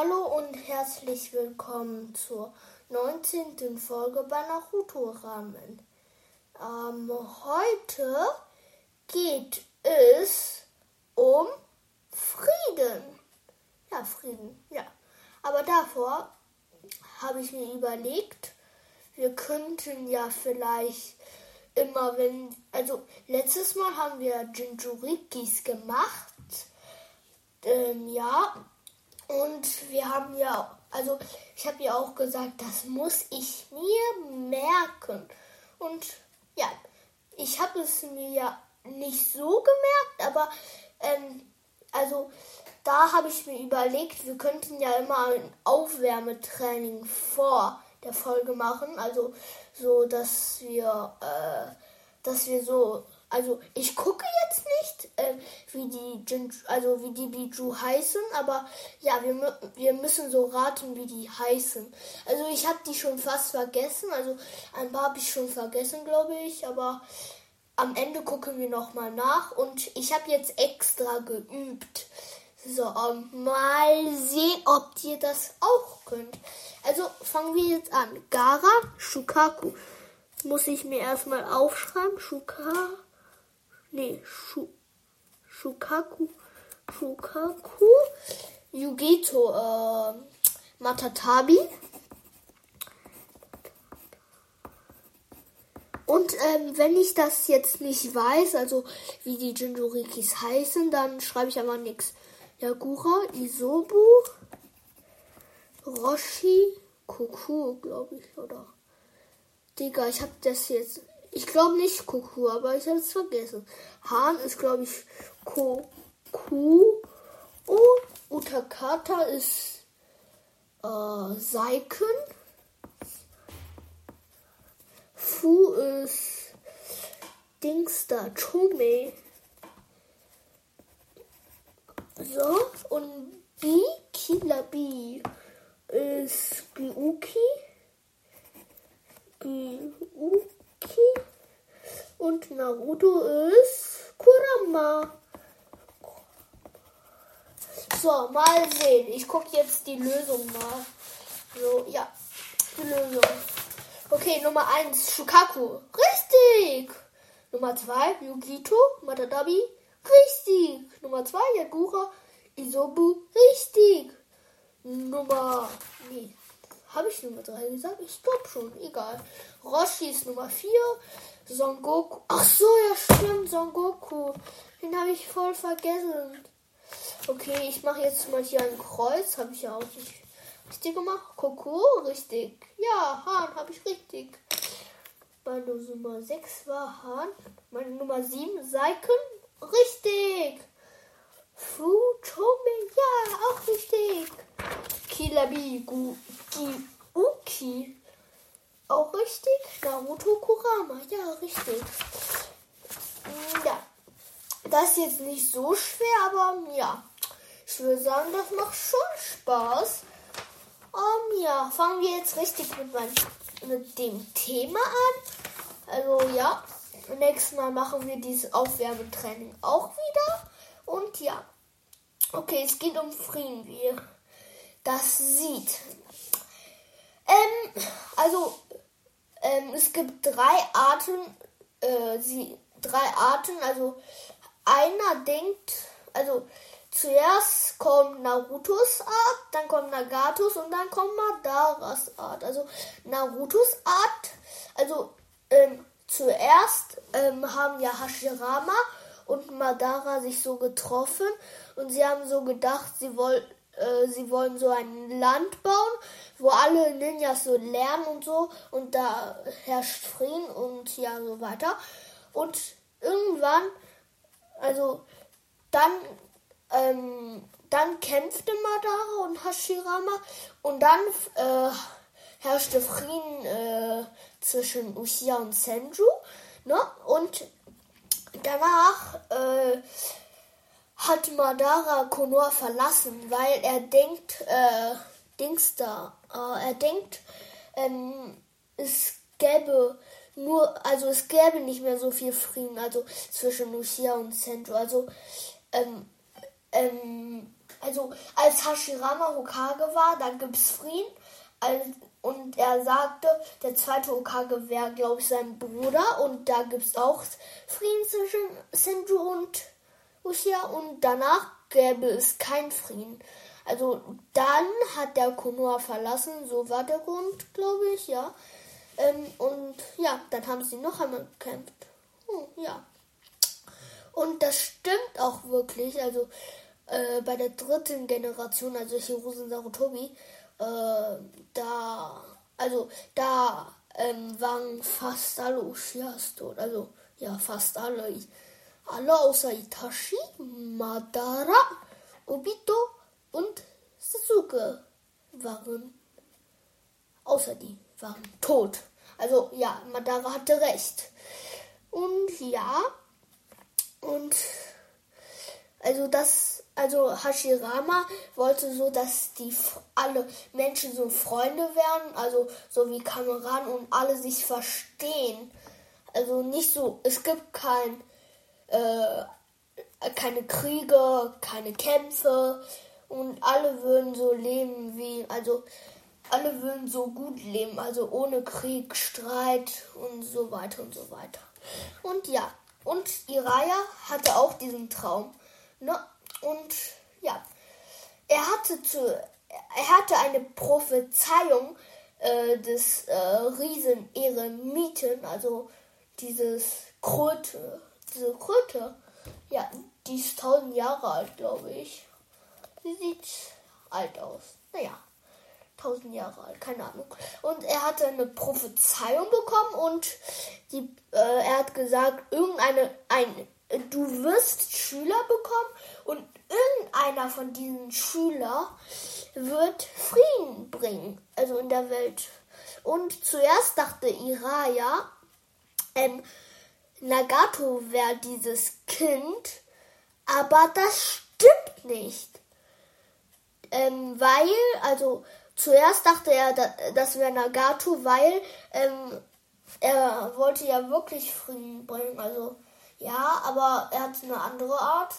Hallo und herzlich willkommen zur 19. Folge bei Naruto Ramen. Ähm, heute geht es um Frieden. Ja, Frieden, ja. Aber davor habe ich mir überlegt, wir könnten ja vielleicht immer, wenn, also letztes Mal haben wir Jinjurikis gemacht. Ähm, ja, und wir haben ja, also ich habe ja auch gesagt, das muss ich mir merken. Und ja, ich habe es mir ja nicht so gemerkt, aber ähm, also da habe ich mir überlegt, wir könnten ja immer ein Aufwärmetraining vor der Folge machen, also so, dass wir, äh, dass wir so also ich gucke jetzt nicht, äh, wie die Jinju, also wie die Biju heißen, aber ja, wir, wir müssen so raten, wie die heißen. Also ich habe die schon fast vergessen, also ein paar habe ich schon vergessen, glaube ich, aber am Ende gucken wir nochmal nach und ich habe jetzt extra geübt. So, um, mal sehen, ob ihr das auch könnt. Also fangen wir jetzt an. Gara Shukaku. Muss ich mir erstmal aufschreiben. Shukaku. Nee, Shu, Shukaku. Shukaku. Yugito äh, Matatabi. Und ähm, wenn ich das jetzt nicht weiß, also wie die Jinjurikis heißen, dann schreibe ich einfach nichts. Yagura, Isobu, Roshi, Kuku, glaube ich, oder? Digga, ich habe das jetzt ich glaube nicht Kuku, aber ich habe es vergessen. Hahn ist, glaube ich, Koku. Utakata ist äh, Seiken. Fu ist Dingster, Chome. So, und Bi, Kila Bi ist Gyuki. Gyuki. Und Naruto ist Kurama. So, mal sehen. Ich gucke jetzt die Lösung mal. So, ja. Die Lösung. Okay, Nummer 1, Shukaku. Richtig. Nummer 2, Yugito, Matadabi. Richtig. Nummer 2, Yagura, Isobu. Richtig. Nummer. Nee. Habe ich Nummer 3 gesagt? Ich glaube schon. Egal. Roshi ist Nummer 4. Son Goku. Ach so, ja stimmt, Son Goku. Den habe ich voll vergessen. Okay, ich mache jetzt mal hier ein Kreuz. Habe ich ja auch nicht richtig gemacht. Coco, richtig. Ja, Hahn, habe ich richtig. Meine Nummer 6 war Hahn. Meine Nummer 7, Seiken. Richtig. Fu Chome, ja, auch richtig. Kilabi, Gu, Uki. Auch richtig. Naruto Kurama. Ja, richtig. Mm, ja. Das ist jetzt nicht so schwer, aber ja. Ich würde sagen, das macht schon Spaß. Um, ja, fangen wir jetzt richtig mit, mein, mit dem Thema an. Also ja, nächstes Mal machen wir dieses Aufwärmetraining auch wieder. Und ja, okay, es geht um Frieden, wie ihr das sieht. Ähm, also ähm, es gibt drei Arten, äh, sie, drei Arten, also einer denkt, also zuerst kommt Narutos Art, dann kommt Nagatos und dann kommt Madaras Art. Also Narutos Art, also ähm, zuerst ähm, haben ja Hashirama und Madara sich so getroffen und sie haben so gedacht, sie wollten äh, sie wollen so ein Land bauen, wo alle Ninjas so lernen und so und da herrscht Frieden und ja so weiter. Und irgendwann, also dann, ähm, dann kämpfte Madara und Hashirama und dann äh, herrschte Frieden äh, zwischen Uchiha und Senju. Ne? Und danach äh, hat Madara Konoha verlassen, weil er denkt, äh, Dings da, äh, er denkt, ähm, es gäbe nur, also es gäbe nicht mehr so viel Frieden, also zwischen Lucia und Centro. Also, ähm, ähm, Also als Hashirama Hokage war, dann gibt es Frieden. Und er sagte, der zweite Hokage wäre, glaube ich, sein Bruder. Und da gibt es auch Frieden zwischen Senju und Uchiha. Und danach gäbe es keinen Frieden. Also dann hat der Konoha verlassen, so war der Grund, glaube ich, ja. Ähm, und ja, dann haben sie noch einmal gekämpft. Hm, ja. Und das stimmt auch wirklich. Also äh, bei der dritten Generation, also Hirosen Sarutobi, äh, da, also da ähm, waren fast alle Ushiyas tot. Also ja, fast alle. Alle außer Itachi, Madara, Obito und Sasuke waren, außer die waren tot. Also ja, Madara hatte recht. Und ja, und also das, also Hashirama wollte so, dass die alle Menschen so Freunde werden, also so wie Kameraden und alle sich verstehen. Also nicht so, es gibt kein, äh, keine Kriege, keine Kämpfe und alle würden so leben wie, also alle würden so gut leben, also ohne Krieg, Streit und so weiter und so weiter. Und ja, und Iraya hatte auch diesen Traum. Ne? Und ja, er hatte zu, er hatte eine Prophezeiung äh, des äh, Riesen Eremiten, also dieses Kröte, diese Kröte, ja, die ist tausend Jahre alt, glaube ich. Sie sieht alt aus. Naja, tausend Jahre alt, keine Ahnung. Und er hatte eine Prophezeiung bekommen und die, äh, er hat gesagt, irgendeine, ein, du wirst Schüler bekommen und irgendeiner von diesen Schülern wird Frieden bringen, also in der Welt. Und zuerst dachte Iraya, ähm, Nagato wäre dieses Kind, aber das stimmt nicht. Ähm, weil, also zuerst dachte er, das wäre Nagato, weil ähm, er wollte ja wirklich Frieden bringen. Also ja, aber er hat eine andere Art.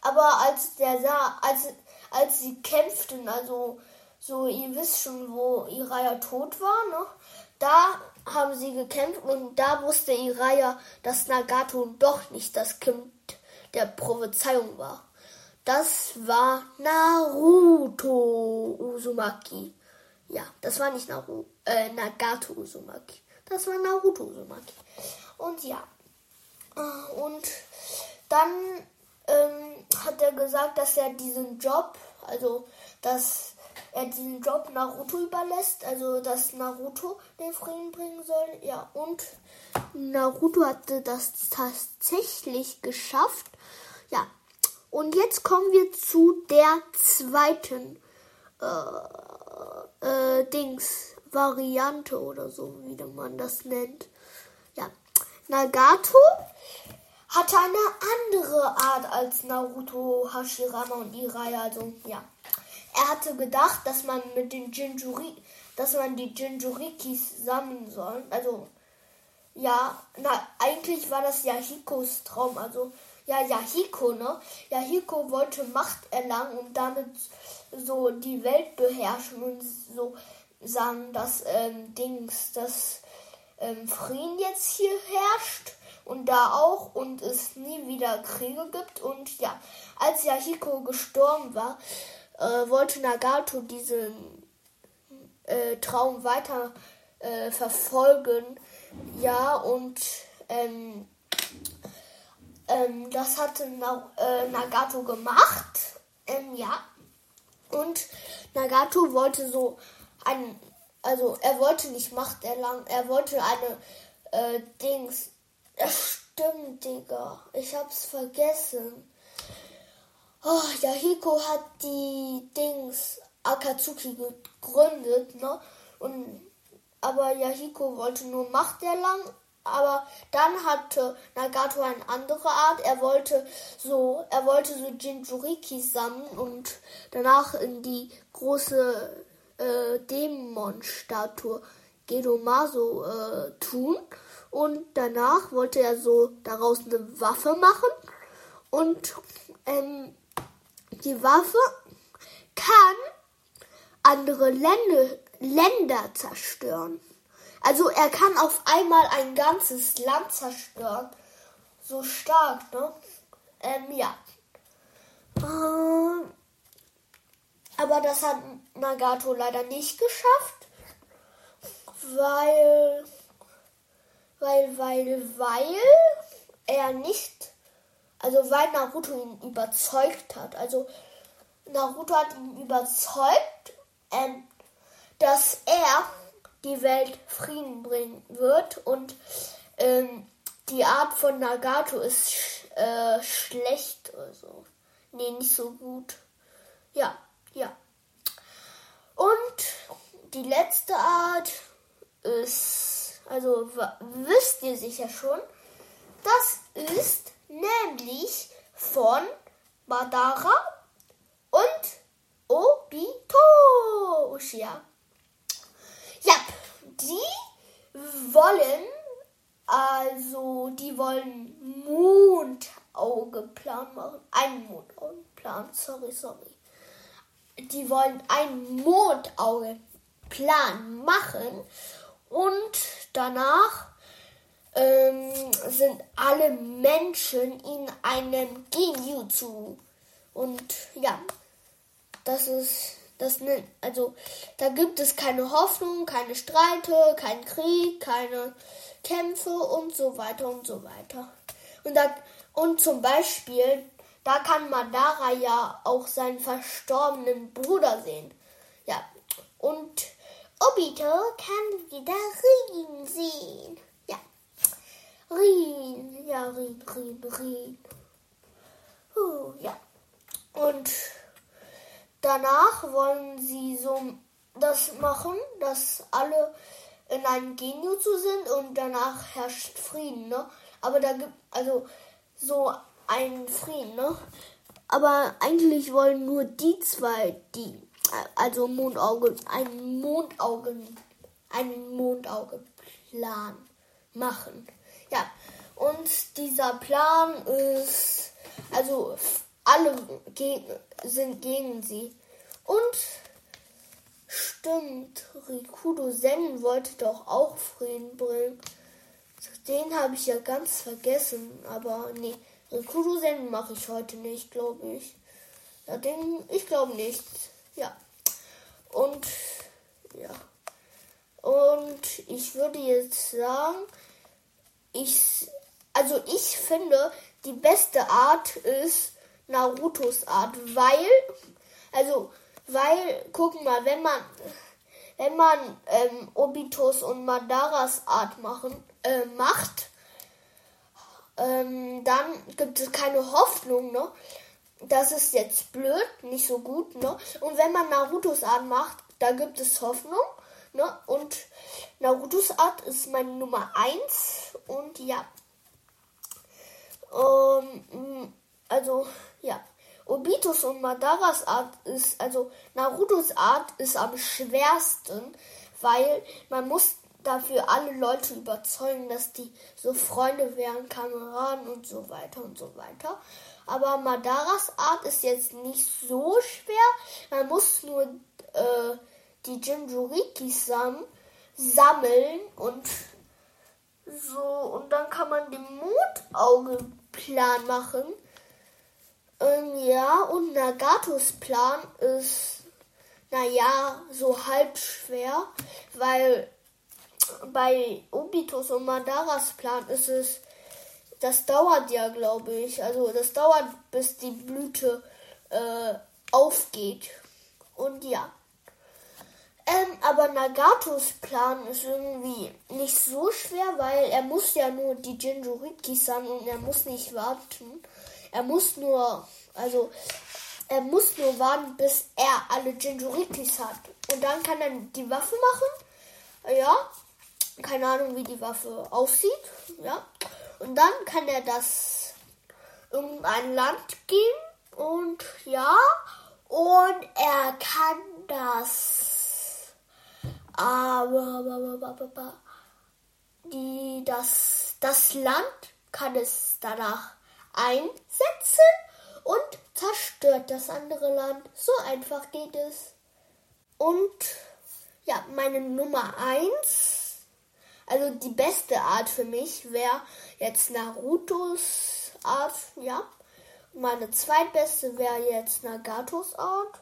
Aber als der sah, als, als sie kämpften, also so, ihr wisst schon, wo Iraya tot war, ne? Da haben sie gekämpft und da wusste Iraya, dass Nagato doch nicht das Kind der Prophezeiung war. Das war Naruto Uzumaki. Ja, das war nicht Naru, äh, Nagato Uzumaki. Das war Naruto Uzumaki. Und ja. Äh, und dann ähm, hat er gesagt, dass er diesen Job, also dass er diesen Job Naruto überlässt, also dass Naruto den Frieden bringen soll. Ja, und Naruto hatte das tatsächlich geschafft. Ja, und jetzt kommen wir zu der zweiten äh, äh, Dings, Variante oder so, wie man das nennt. Ja, Nagato hatte eine andere Art als Naruto, Hashirama und Iraya. Also, ja. Er hatte gedacht, dass man mit den Jinjuri, dass man die Jinjurikis sammeln soll. Also, ja, na, eigentlich war das Yahikos Traum. Also, ja, Yahiko, ne? Yahiko wollte Macht erlangen und damit so die Welt beherrschen und so sagen, dass ähm, Dings, dass ähm, Frieden jetzt hier herrscht und da auch und es nie wieder Kriege gibt. Und ja, als Yahiko gestorben war, äh, wollte Nagato diesen äh, Traum weiter äh, verfolgen. Ja, und ähm, ähm, das hatte Na äh, Nagato gemacht. Ähm, ja. Und Nagato wollte so ein, also er wollte nicht Macht erlangen, er wollte eine äh, Dings. Stimmt, Digga. Ich hab's vergessen. Oh, Yahiko hat die Dings Akatsuki gegründet, ne? Und aber Yahiko wollte nur Macht erlangen aber dann hatte Nagato eine andere Art. Er wollte so, er wollte so Jinjuriki sammeln und danach in die große äh, Dämonstatue Gedomaso äh, tun. Und danach wollte er so daraus eine Waffe machen. Und ähm, die Waffe kann andere Länder, Länder zerstören. Also er kann auf einmal ein ganzes Land zerstören. So stark, ne? Ähm, ja. Ähm, aber das hat Nagato leider nicht geschafft, weil, weil, weil, weil er nicht, also weil Naruto ihn überzeugt hat. Also Naruto hat ihn überzeugt, ähm, dass er die Welt Frieden bringen wird und ähm, die Art von Nagato ist sch äh, schlecht oder so. Nee, nicht so gut. Ja, ja. Und die letzte Art ist, also wisst ihr sicher schon, das ist nämlich von Madara und Obito Ushia. Ja, die wollen, also die wollen Mondaugeplan machen. Ein Mondaugeplan, sorry, sorry. Die wollen einen Mondaugeplan machen und danach ähm, sind alle Menschen in einem Genjutsu. Und ja, das ist das also da gibt es keine Hoffnung, keine Streite, keinen Krieg, keine Kämpfe und so weiter und so weiter. Und da und zum Beispiel da kann Madara ja auch seinen verstorbenen Bruder sehen. Ja und Obito kann wieder Rin sehen. Rin, ja, Rin, Rin, Rin. Uh, ja. Und Danach wollen sie so das machen, dass alle in einem Genjutsu sind und danach herrscht Frieden, ne? Aber da gibt also so einen Frieden, ne? Aber eigentlich wollen nur die zwei, die also Mondauge, einen Mondaugen, einen Mondaugeplan machen. Ja, und dieser Plan ist also alle gegen, sind gegen sie. Und stimmt, Rikudo Zen wollte doch auch Frieden bringen. Den habe ich ja ganz vergessen. Aber nee, Rikudo Zen mache ich heute nicht, glaube ich. Ja, den, ich glaube nicht. Ja. Und ja. Und ich würde jetzt sagen, ich, also ich finde, die beste Art ist, Narutos Art, weil, also, weil, guck mal, wenn man, wenn man ähm, Obitos und Madaras Art machen, äh, macht, ähm, dann gibt es keine Hoffnung, ne? Das ist jetzt blöd, nicht so gut, ne? Und wenn man Narutos Art macht, da gibt es Hoffnung, ne? Und Narutos Art ist meine Nummer 1 und ja. Ähm, also, ja. Obitos und Madaras Art ist, also Narutos Art ist am schwersten, weil man muss dafür alle Leute überzeugen, dass die so Freunde wären, Kameraden und so weiter und so weiter. Aber Madaras Art ist jetzt nicht so schwer. Man muss nur äh, die Jinjurikis sammeln und so und dann kann man den Mondaugeplan machen. Ähm, ja, und Nagatos Plan ist, naja, so halb schwer, weil bei Obitos und Madaras Plan ist es, das dauert ja, glaube ich. Also das dauert, bis die Blüte äh, aufgeht. Und ja. Ähm, aber Nagatos Plan ist irgendwie nicht so schwer, weil er muss ja nur die Jinjuriki san und er muss nicht warten. Er muss nur, also er muss nur warten, bis er alle Jinjurikis hat. Und dann kann er die Waffe machen. Ja, keine Ahnung, wie die Waffe aussieht. Ja, und dann kann er das irgendein Land gehen. Und ja, und er kann das. Aber die, das, das Land kann es danach einsetzen und zerstört das andere Land. So einfach geht es. Und ja, meine Nummer 1, also die beste Art für mich wäre jetzt Narutos Art, ja. Meine zweitbeste wäre jetzt Nagatos Art.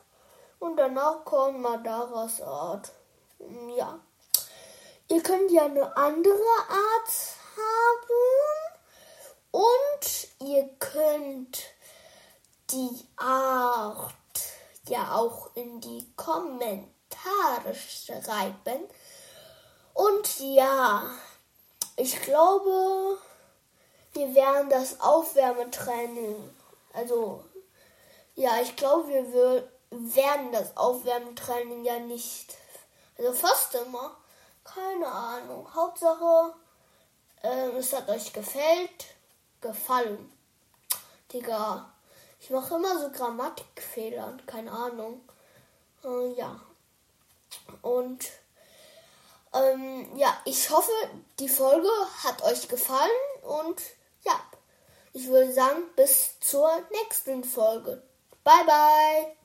Und danach kommt Madaras Art. Ja. Ihr könnt ja eine andere Art haben. Und ihr könnt die Art ja auch in die Kommentare schreiben. Und ja, ich glaube, wir werden das Aufwärmetraining, also ja, ich glaube, wir werden das Aufwärmetraining ja nicht, also fast immer, keine Ahnung. Hauptsache, äh, es hat euch gefällt, gefallen. Digga, ich mache immer so Grammatikfehler, keine Ahnung. Äh, ja. Und ähm, ja, ich hoffe, die Folge hat euch gefallen und ja, ich würde sagen, bis zur nächsten Folge. Bye bye.